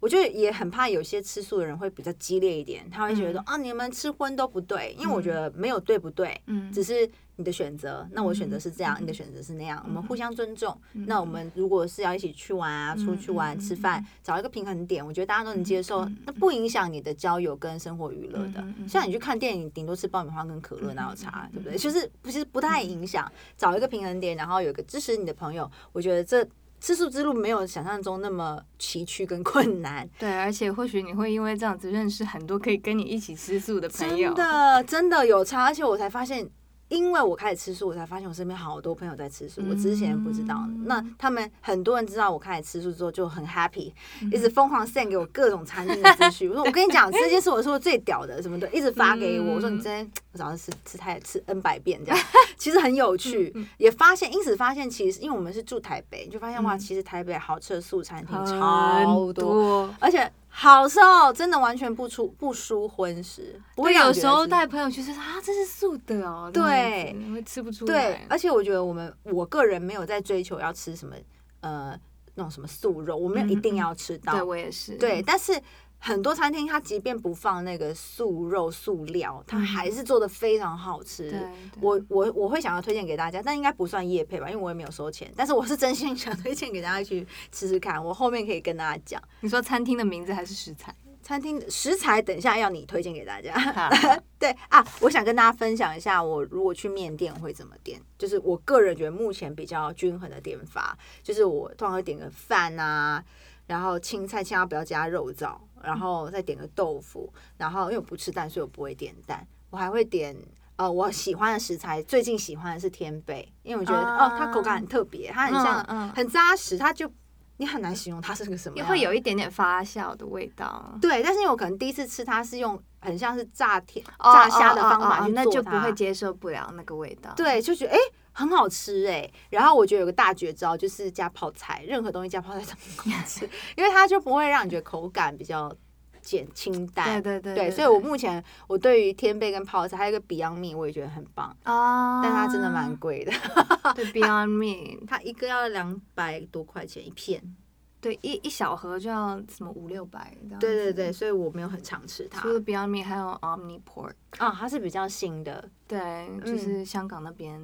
我觉得也很怕有些吃素的人会比较激烈一点，他会觉得说、啊，你们吃荤都不对，因为我觉得没有对不对，嗯只是你的选择。那我选择是这样，嗯你的选择是那样，我们互相尊重。嗯那我们如果是要一起去玩啊，出去玩、嗯吃饭，找一个平衡点，我觉得大家都能接受，嗯那不影响你的交友跟生活娱乐的像你去看电影，顶多吃爆米花跟可乐，嗯哪有差嗯，对不对？就是其实不太影响，找一个平衡点，然后有一个支持你的朋友，我觉得这。吃素之路没有想象中那么崎岖跟困难，对，而且或许你会因为这样子认识很多可以跟你一起吃素的朋友。真的真的有差，而且我才发现，因为我开始吃素，我才发现我身边好多朋友在吃素，我之前不知道。嗯那他们很多人知道我开始吃素之后就很 happy，、一嗯直疯狂 send 给我各种餐厅的资讯。我说我跟你讲，这件事我说最屌的什么的，一直发给我。我说你今天我早上吃吃太吃 n 百遍这样，其实很有趣，嗯也发现因此发现其实因为我们是住台北，就发现哇，嗯其实台北好吃的素餐厅超多。多。而且好吃哦，真的完全不出不输荤食，我，有时候带朋友去吃啊，这是素的哦，对样子会吃不出来对，。而且我觉得我们我个人没有在追求要吃什么呃那种什么素肉，我没有一定要吃到，对我也是。对，但是。很多餐厅它即便不放那个素肉素料，它还是做的非常好吃。我我我会想要推荐给大家，但应该不算夜配吧，因为我也没有收钱。但是我是真心想推荐给大家去吃吃看，我后面可以跟大家讲。你说餐厅的名字还是食材？餐厅食材，等一下要你推荐给大家。对啊，我想跟大家分享一下，我如果去面店会怎么点，就是我个人觉得目前比较均衡的点法，就是我通常会点个饭啊，然后青菜千万不要加肉燥，然后再点个豆腐，然后因为我不吃蛋，所以我不会点蛋，我还会点。呃，我喜欢的食材，最近喜欢的是天贝，因为我觉得、啊哦，它口感很特别，它很像、嗯嗯很扎实，它就你很难形容它是个什么也样，会有一点点发酵的味道。对，但是因为我可能第一次吃它是用很像是炸甜哦炸虾的方法那就不它会接受不了那个味道。对，就觉得哎、诶很好吃哎、然后我觉得有个大绝招就是加泡菜，任何东西加泡菜都很好吃，因为它就不会让你觉得口感比较简清淡。对对对对，所以我目前我对于天贝跟泡菜还有一个 Beyond Meat 我也觉得很棒，啊，但它真的蛮贵的，对 Beyond Meat，它一个要两百多块钱一片。对一一小盒就要什么五六百。对对对，。所以我没有很常吃它。除了 Beyond Meat，还有 Omni Pork，啊，它是比较新的，对，就是香港那边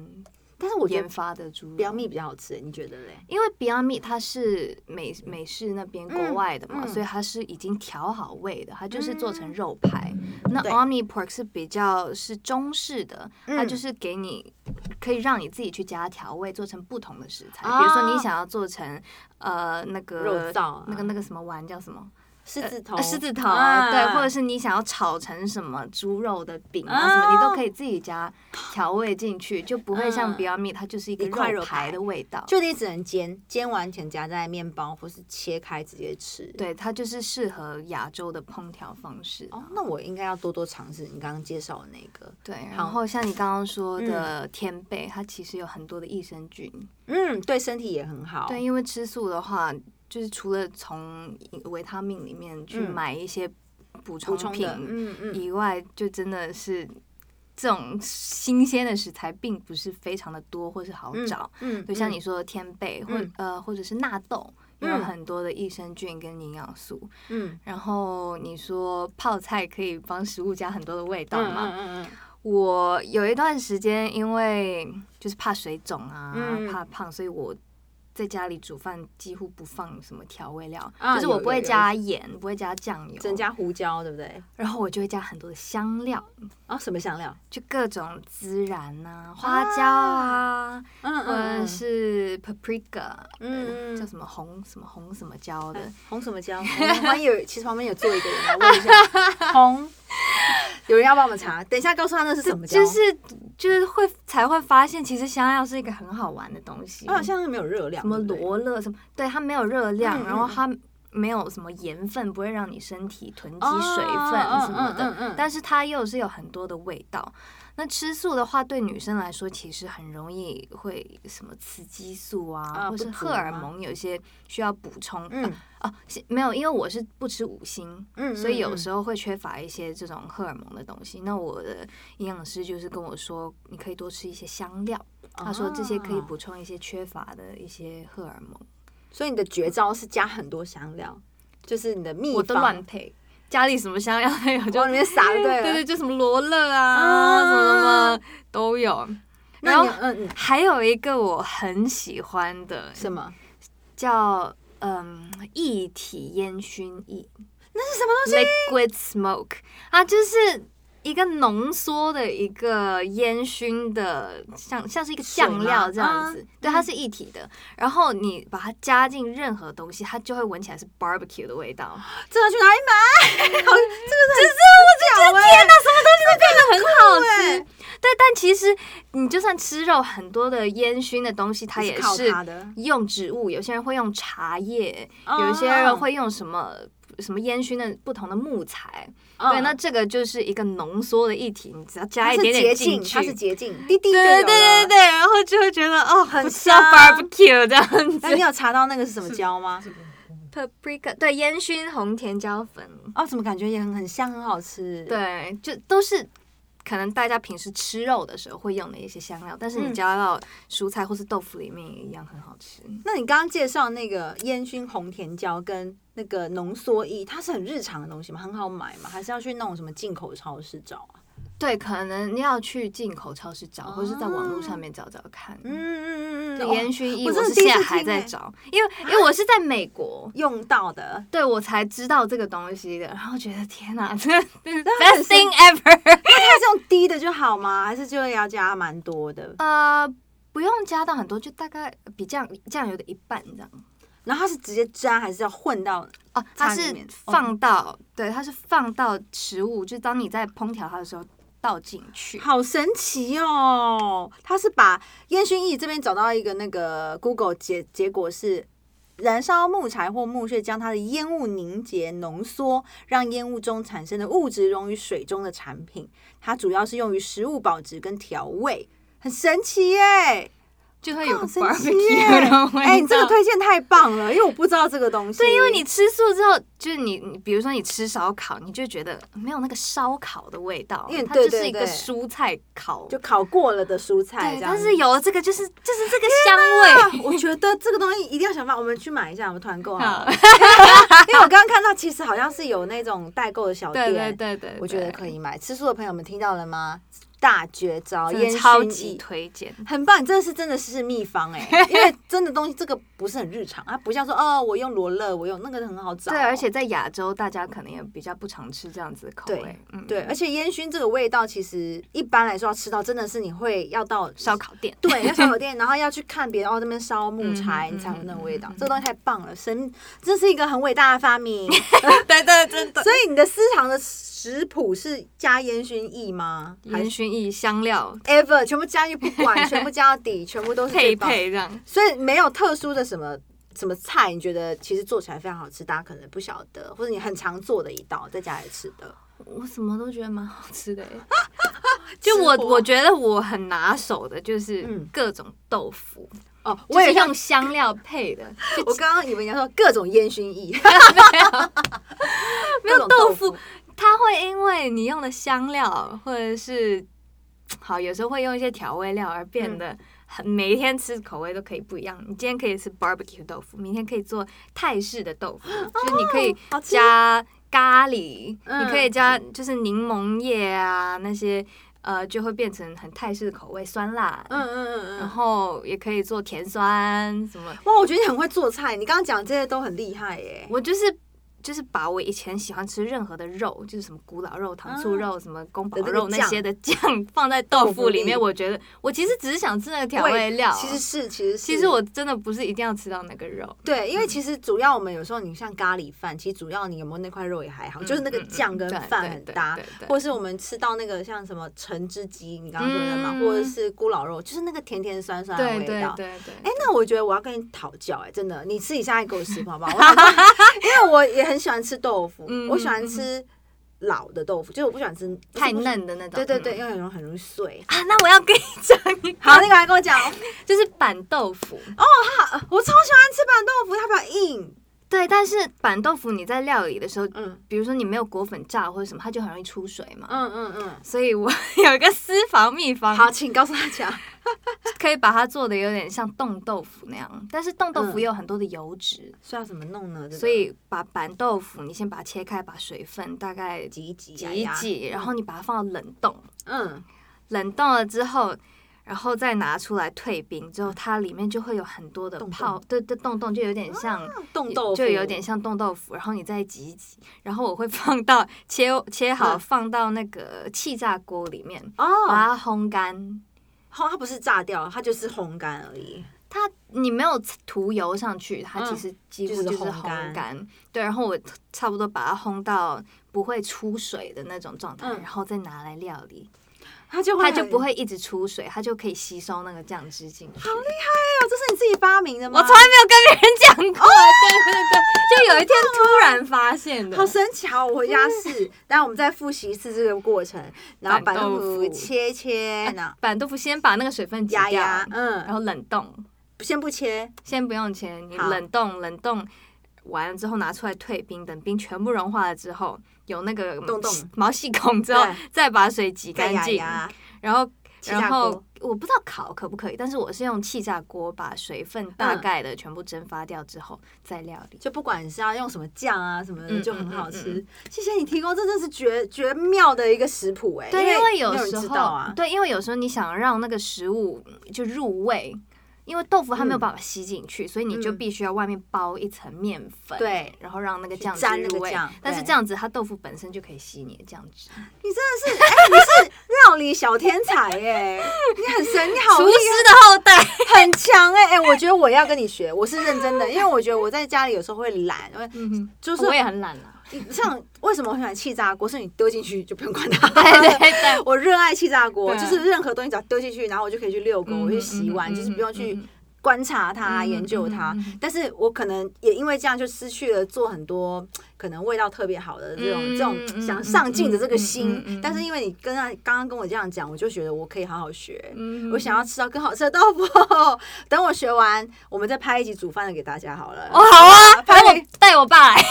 但是我觉得研发的猪肉。Beyond Meat 比较好吃，你觉得嘞？因为 Beyond Meat 它是美美式那边国外的嘛，嗯所以它是已经调好味的，它就是做成肉排。那对 Omni Pork 是比较是中式的，它嗯就是给你可以让你自己去加调味，做成不同的食材。哦比如说你想要做成呃那个肉燥啊那个那个什么丸叫什么？狮子头，呃狮子头，啊对，或者是你想要炒成什么猪肉的饼啊什么，你都可以自己加调味进去，就不会像嗯 Beyond Meat 它就是一个肉排排的味道。就你只能煎，煎完全夹在面包或是切开直接吃。对，它就是适合亚洲的烹调方式。哦，那我应该要多多尝试你刚刚介绍的那个。对，然后像你刚刚说的天贝，它其实有很多的益生菌。嗯，对身体也很好。对，，因为吃素的话，就是除了从维他命里面去嗯买一些补充品以外，就真的是这种新鲜的食材并不是非常的多，或是好嗯找。嗯，就像嗯你说的天贝，或、嗯呃或者是纳豆，有嗯很多的益生菌跟营养素。嗯然后你说泡菜可以帮食物加很多的味道嗯嘛？嗯嗯我有一段时间因为就是怕水肿啊，嗯怕胖，所以我在家里煮饭几乎不放什么调味料，啊就是我不会加盐，不会加酱油，增加胡椒，对不对？然后我就会加很多的香料，啊，什么香料？就各种孜然啊、花椒啊，嗯或者是 paprika，嗯嗯，叫什么红什么红什么椒的，红什么椒？旁边有，其实旁边有坐一个人来问一下，红。有人要帮我们查，等一下告诉他那是什么椒。就是就是会才会发现，其实香料是一个很好玩的东西。它好像是没有热量，什么罗勒什么，对它没有热量，然后它没有什么盐分，不会让你身体囤积哦水分什么的，但是它又是有很多的味道。那吃素的话，对女生来说其实很容易会什么雌激素啊，或是荷尔蒙有一些需要补充。嗯啊哦，没有，因为我是不吃五星，嗯所以有时候会缺乏一些这种荷尔蒙的东西。那我的营养师就是跟我说，你可以多吃一些香料，他说这些可以哦补充一些缺乏的一些荷尔蒙。所以你的绝招是加很多香料，就是你的秘方，我都乱配，家里什么香料都有，就往里面撒对了。对对，就什么罗勒啊，啊什么什么都有。然后嗯嗯还有一个我很喜欢的，什么？叫嗯液体烟熏液那是什么东西？（liquid smoke），啊就是。一个浓缩的一个烟熏的，像像是一个水酱料吗这样子，啊对，它是一体的。然后你把它加进任何东西，它就会闻起来是 barbecue 的味道。这个去哪里买？好，这个是我就觉得天哪，什么东西都变得很好欸吃。对，但其实你就算吃肉，很多的烟熏的东西，它也靠是。用植物，有些人会用茶叶，哦有一些人会用什么。什么烟熏的不同的木材，嗯对，那这个就是一个浓缩的液体，你只要加一点，点进去，它是捷径，滴滴就对对。对对对，然后就会觉得哦，很香 barbecue 这样子那你有查到那个是什么椒吗？，paprika 对烟熏红甜椒粉，哦，怎么感觉也很很香，很好吃？，对，就都是可能大家平时吃肉的时候会用的一些香料，但是你嗯加到蔬菜或是豆腐里面也一样很好吃。那你刚刚介绍那个烟熏红甜椒跟那个浓缩液，它是很日常的东西吗？很好买吗？还是要去那种什么进口超市找啊？对，可能你要去进口超市找，或是在网络上面找找看。嗯嗯嗯嗯烟熏衣我是现在还在找，因为因为我是在美国，用到的，对我才知道这个东西的，然后觉得天哪，这个很 best 神 thing ever。它是用低的就好吗？还是就要加蛮多的？呃，不用加到很多，就大概比酱酱油的一半这样。然后它是直接沾，还是要混到？哦，它是放到、对，它是放到食物，就当你在烹调它的时候倒进去。好神奇哦！它是把烟熏意这边找到一个那个 Google 结结果是燃烧木材或木屑，将它的烟雾凝结浓缩，让烟雾中产生的物质溶于水中的产品。它主要是用于食物保值跟调味，很神奇耶！就会有个好神 奇 barbecue 的味道。哎、你这个推荐太棒了，因为我不知道这个东西。对，因为你吃素之后，就是你，你比如说你吃烧烤，你就觉得没有那个烧烤的味道因为，它就是一个蔬菜烤。就烤过了的蔬菜。但是有了这个，就是就是这个香味。我觉得这个东西一定要想办法，我们去买一下，我们团购好。因为我刚刚看到，其实好像是有那种代购的小店，对对对对，我觉得，可以买。吃素的朋友们听到了吗？大绝招，烟熏超级。推荐。很棒，你这是真的是秘方哎、因为真的东西这个不是很日常，它不像说哦，我用罗勒，我用那个很好找。对，而且在亚洲，大家可能也比较不常吃这样子的口味对。嗯，对，而且烟熏这个味道，其实一般来说要吃到，真的是你会要到烧烤店。对，要烧烤店，然后要去看别人哦，那边烧木材，嗯你才有那个味道。这个东西太棒了，神，这是一个很伟大的发明。对对，真的。所以你的私藏的食谱是加烟熏意吗？烟熏意、香料 ever 全部加进去不管，全部加到底，全部都是配。配这样。所以没有特殊的什么什么菜，你觉得其实做起来非常好吃，大家可能不晓得，或者你很常做的一道在家里吃的。我什么都觉得蛮好吃的耶，就我我觉得我很拿手的就是嗯各种豆腐，哦，我也用香料配的，我刚刚以为你要说各种烟熏意，没有没有豆腐腐，它会因为你用的香料或者是好，有时候会用一些调味料而变得很，每一天吃口味都可以不一样。你今天可以吃 barbecue 豆腐，明天可以做泰式的豆腐，就是你可以加咖喱，嗯你可以加就是柠檬叶啊那些，呃，就会变成很泰式的口味，酸辣。嗯嗯嗯然嗯。后也可以做甜酸什么，哇，我觉得你很会做菜，你刚刚讲这些都很厉害耶。我就是就是把我以前喜欢吃任何的肉，就是什么古老肉、糖醋肉、什么宫保肉那些的酱放在豆腐里面。我觉得我其实只是想吃那个调味料，其实是，其实是，其实我真的不是一定要吃到那个肉，对，因为其实主要我们有时候你像咖喱饭，其实主要你有没有那块肉也还好，就是那个酱跟饭很搭对对，或是我们吃到那个像什么橙汁鸡，你刚刚说的嘛，嗯或者是咕老肉，就是那个甜甜酸酸的味道。对对对。哎、那我觉得我要跟你讨教，哎，真的，你私底下来给我食谱好不好？我 因为我也很喜欢吃豆腐，嗯我喜欢吃老的豆腐，就是我不喜欢吃太。嫩的那种，对对对，嗯因为很容易很容易碎。啊，那我要跟你讲 好，那个来跟我讲，就是板豆腐。哦我超喜欢吃板豆腐，它比较硬。对，但是板豆腐你在料理的时候，嗯比如说你没有裹粉炸或者什么，它就很容易出水嘛。嗯嗯嗯。所以我 有一个私房秘方，好，请告诉大家。可以把它做的有点像冻豆腐那样，但是冻豆腐嗯也有很多的油脂，所以要怎么弄呢？所以把板豆腐你先把它切开，把水分大概挤挤一挤，挤一挤，然后你把它放到冷冻，嗯，冷冻了之后。然后再拿出来退冰之后，它里面就会有很多的泡，对对，冻冻就有点像冻豆腐就有点像冻豆腐，然后你再挤一挤，然后我会放到切切好，嗯放到那个气炸锅里面，把哦，它烘干。烘它不是炸掉，它就是烘干而已。它你没有涂油上去，它其实几乎嗯就是烘干。对，然后我差不多把它烘到不会出水的那种状态，嗯然后再拿来料理，它就会它就不会一直出水，它就可以吸收那个酱汁进去。好厉害哦，这是你自己发明的吗？我从来没有跟别人讲过，对对对，就有一天突然发现的。好神奇！好，我回家试。然后我们再复习一次这个过程，然后把豆板豆腐腐切切，然后板豆腐先把那个水分挤掉，嗯，然后冷冻，先不切，先不用切，你冷冻冷冻完了之后拿出来退冰，等冰全部融化了之后，有那个洞洞毛细孔之后，再把水挤再干净，然后。然后我不知道烤可不可以，但是我是用气炸锅把水分大概的全部蒸发掉之后再料理。就不管是要用什么酱啊什么的，嗯就很好吃。谢谢你提供，这真是绝绝妙的一个食谱哎。对，因为有时候对，因为有时候你想让那个食物就入味，因为豆腐它没有嗯。办法吸进去，所以你就嗯。必须要外面包一层面粉，对。然后让那个酱汁沾那个入味。酱。但是这样子，它豆腐本身就可以吸你的酱汁。你真的是，哎，你是料理小天才哎，你很神，你好厨厉师的后代，很强哎哎，我觉得我要跟你学，我是认真的，因为我觉得我在家里有时候会懒，因为就是我也很懒啊。你 像为什么我喜欢气炸锅？是你丢进去就不用管它。对 对对，我热爱气炸锅，就是任何东西只要丢进去，然后我就可以去遛狗，嗯我去洗碗，嗯就是不用去观察它、嗯研究它嗯嗯嗯。但是我可能也因为这样，就失去了做很多可能味道特别好的这种、嗯这种嗯想上进的这个嗯心。但是因为你跟他刚刚跟我这样讲，我就觉得我可以好好学。嗯我想要吃到更好吃的豆腐，等我学完，我们再拍一集煮饭的给大家好了。哦，好啊，拍带我带我爸来，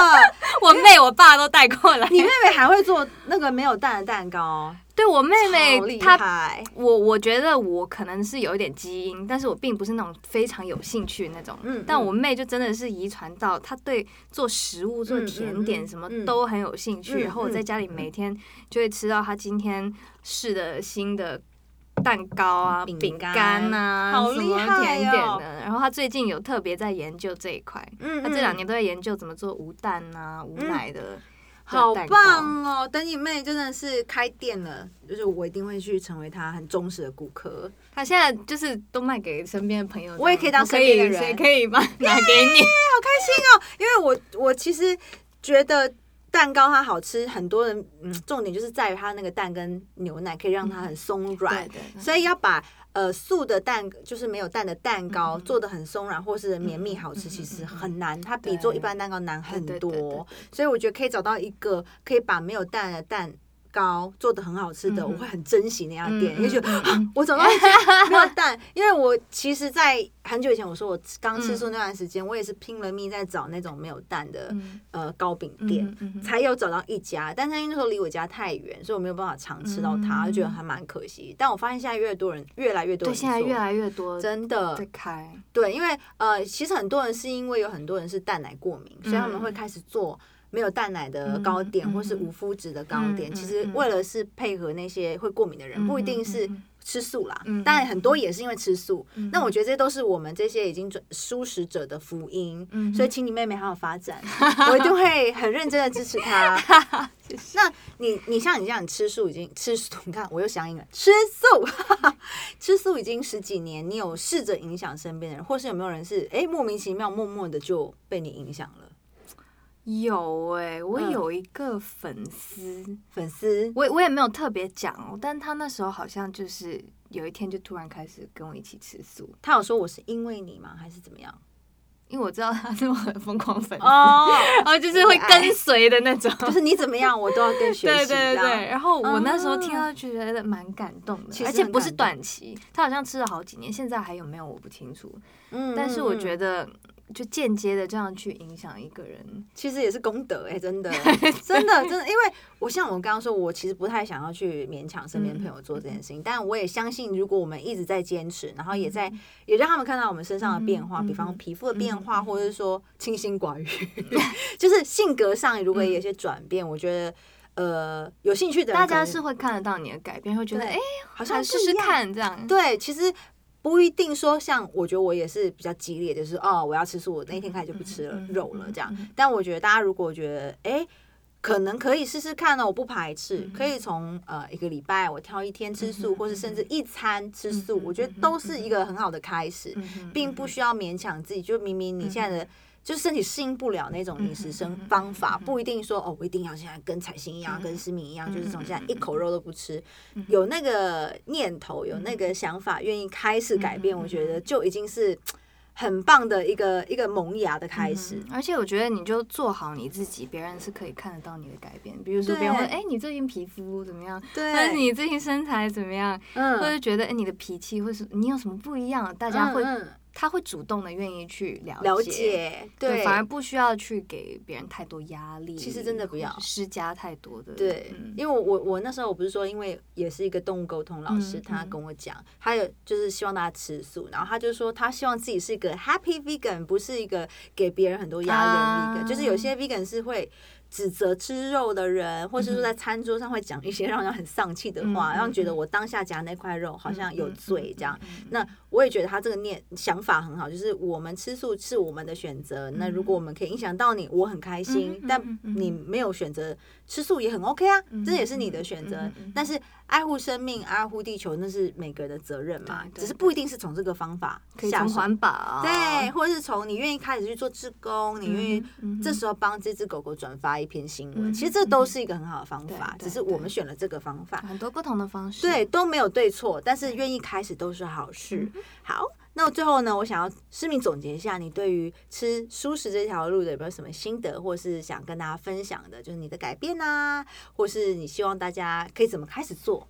我妹我爸都带过来。你妹妹还会做那个没有蛋的蛋糕，对我妹妹她。我我觉得我可能是有一点基因，但是我并不是那种非常有兴趣那种。嗯但我妹就真的是遗传到她对做食物、做嗯甜点什么嗯都很有兴趣。嗯然后我在家里每天就会吃到她今天试的新的蛋糕啊、饼饼干干啊、好什么厉害甜点哦的。然后他最近有特别在研究这一块，嗯她这两年都在研究怎么做无蛋啊、无奶的。好棒哦！等你妹真的是开店了，就是我一定会去成为她很忠实的顾客。她现在就是都卖给身边的朋友，我也可以当我身边的人谁可以帮拿给你？好开心哦因为我我其实觉得蛋糕它好吃，很多人嗯，重点就是在于它那个蛋跟牛奶可以让它很松软，对对，所以要把呃素的蛋就是没有蛋的蛋糕嗯做的很松软或是绵密好吃，其实很难，它比做一般蛋糕难很多。所以我觉得可以找到一个可以把没有蛋的蛋。糕做的很好吃的，我会很珍惜那家店，嗯也觉得、嗯嗯啊我找到一家没有蛋，因为我其实，在很久以前，我说我刚吃素那段时间，我也是拼了命在找那种没有蛋的、嗯。呃糕饼店，才有找到一家，但是因为那时候离我家太远，所以我没有办法常吃到它，嗯就觉得还蛮可惜。但我发现现在越多人，越来越多对，现在越来越多真的在开，对，因为呃，其实很多人是因为有很多人是蛋奶过敏，所以他们会开始做。没有蛋奶的糕点，嗯或是无麸质的糕点，嗯其实嗯为了是配合那些会过敏的人，嗯不一定是吃素啦。嗯当然，很多也是因为吃素。嗯那我觉得这些都是我们这些已经准素食者的福音。嗯所以，请你妹妹好好发展，我一定会很认真的支持她。那你你像你这样，你吃素已经吃素，你看我又想赢了，吃素，吃素已经十几年，你有试着影响身边的人，或是有没有人是哎、莫名其妙默默的就被你影响了？有哎、我嗯有一个粉丝，粉丝我我也没有特别讲哦，但他那时候好像就是有一天就突然开始跟我一起吃素，他有说我是因为你吗？还是怎么样？因为我知道他是我很疯狂粉丝，哦，然 后就是会跟随的那种。就是你怎么样，我都要跟学习。对对对然后我那时候啊听到就觉得蛮感动的，而且不是短期，他好像吃了好几年，现在还有没有我不清楚。嗯但是我觉得得，就间接的这样去影响一个人，其实也是功德哎、真的 真的真的，因为我像我刚刚说，我其实不太想要去勉强身边朋友做这件事情，但我也相信，如果我们一直在坚持，然后也在、也让他们看到我们身上的变化，比方皮肤的变化，或者是说清心寡欲，就是性格上如果有一些转变，我觉得呃有兴趣的人大家是会看得到你的改变，会觉得哎，好像试试看这样。对，其实不一定说像我觉得我也是比较激烈，就是哦，我要吃素，我那一天开始就不吃了肉了这样。但我觉得大家如果觉得哎。可能可以试试看哦，我不排斥，嗯可以从呃一个礼拜我挑一天吃素，或是甚至一餐吃素，我觉得都是一个很好的开始，并不需要勉强自己。就明明你现在的就是身体适应不了那种饮食生方法，不一定说哦，我一定要现在跟彩星一样，跟思敏一样，就是从现在一口肉都不吃。有那个念头，有那个想法，愿意开始改变，我觉得就已经是很棒的一个一个萌芽的开始。嗯而且我觉得你就做好你自己，别人是可以看得到你的改变。比如说别人会对哎、你最近皮肤怎么样？或者对，你最近身材怎么样？或者嗯，觉得哎、你的脾气，或是你有什么不一样，大家会、嗯嗯他会主动的愿意去了解。了解，对，对，反而不需要去给别人太多压力，其实真的不要施加太多的。对，嗯因为我我我那时候我不是说，因为也是一个动物沟通老师，嗯他嗯跟我讲，他有就是希望大家吃素，然后他就说他希望自己是一个 happy vegan，不是一个给别人很多压力的 vegan，、啊就是有些 vegan 是会。指责吃肉的人，或是说在餐桌上会讲一些让人很丧气的话，让觉得嗯我当下夹那块肉好像有罪这样。那我也觉得他这个念想法很好，就是我们吃素是我们的选择。那如果我们可以影响到你，我很开心。但你没有选择吃素也很 OK 啊，嗯这也是你的选择。但是爱护生命、爱护地球，那是每个人的责任嘛。只是不一定是从这个方法可以。从环保对，或者是从你愿意开始去做志工，你愿意这时候帮这只狗狗转发一篇新闻，嗯其实这都是一个很好的方法，只是我们选了这个方法。很多不同的方式。对，都没有对错，但是愿意开始都是好事。好，那最后呢，我想要诗敏总结一下，你对于吃素食这条路的有没有什么心得，或是想跟大家分享的？就是你的改变啊，或是你希望大家可以怎么开始做？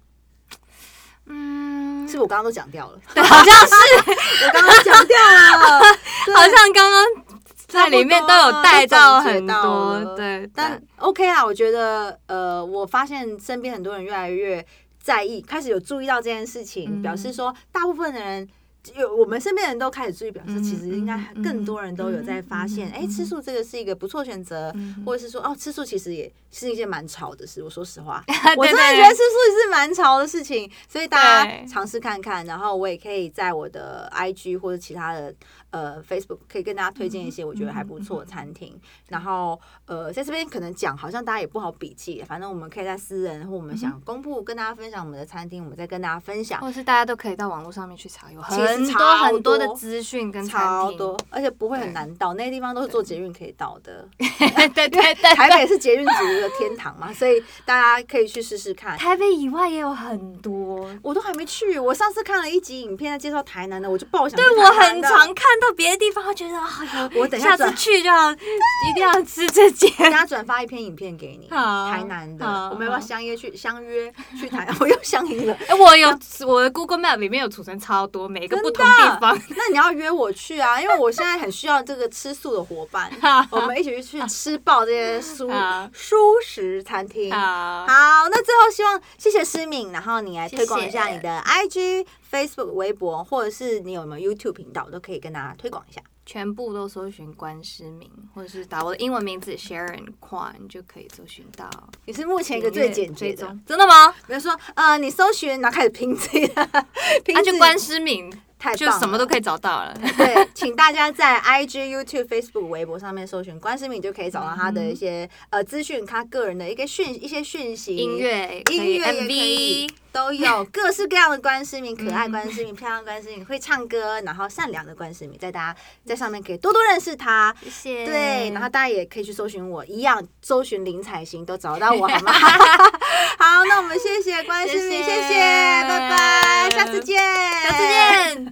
嗯，是不是我刚刚都讲掉了？对，好像是，我刚刚讲掉了，好像刚刚在里面都有带到很多对，但 OK 啊，我觉得呃，我发现身边很多人越来越在意，开始有注意到这件事情，嗯表示说大部分的人。有我们身边的人都开始注意，表示嗯其实应该嗯更多人都有在发现，哎、嗯嗯嗯吃素这个是一个不错选择，嗯或者是说哦，吃素其实也是一件蛮潮的事。我说实话，我真的觉得吃素是蛮潮的事情，所以大家尝试看看。然后我也可以在我的 IG 或者其他的呃 Facebook 可以跟大家推荐一些我觉得还不错的餐厅。然后呃，在这边可能讲好像大家也不好笔记，反正我们可以在私人或我们想公布跟大家分享我们的餐厅，我们再跟大家分享。或者是大家都可以到网络上面去查，有很多很多的资讯跟餐厅，超多，而且不会很难到，那些地方都是坐捷运可以到的。对对对对，台北是捷运族的天堂嘛，所以大家可以去试试看。台北以外也有很多。我都还没去，我上次看了一集影片在介绍台南的，我就爆想对我很常看到别的地方，会觉得啊，有我等下下次去就要一定要吃这间。等下转发一篇影片给你，好台南的，我们要不要相约去相约去台南？我又相约了。哎，我有我的 Google Map 里面有储存超多每个不同地方。那你要约我去啊，因为我现在很需要这个吃素的伙伴，我们一起去吃爆这些素好素食餐厅。好，那最后希望谢谢诗敏，然后你来推广一下你的 IG、Facebook、微博，或者是你有没有 YouTube 频道，都可以跟大家推广一下。全部都搜寻关诗明，或者是打我的英文名字 Sharon Kwan 就可以搜寻到。你是目前一个最简洁的，真的吗？比如说呃，你搜寻然后开始拼自己的，拼自己那就关诗明，太就什么都可以。找到了。对，请大家在 IG、YouTube、Facebook、微博上面搜寻关诗敏，就可以找到他的一些、呃资讯，他个人的一个讯一些讯息、音乐音乐也都有各式各样的关诗敏，可爱关诗敏、漂亮关诗敏，会唱歌，然后善良的关诗敏，在大家在上面可以多多认识他。谢谢。对，然后大家也可以去搜寻我，一样搜寻林采欣都找到我，好吗？好，那我们谢谢关诗敏，谢谢，拜拜，下次见，下次见。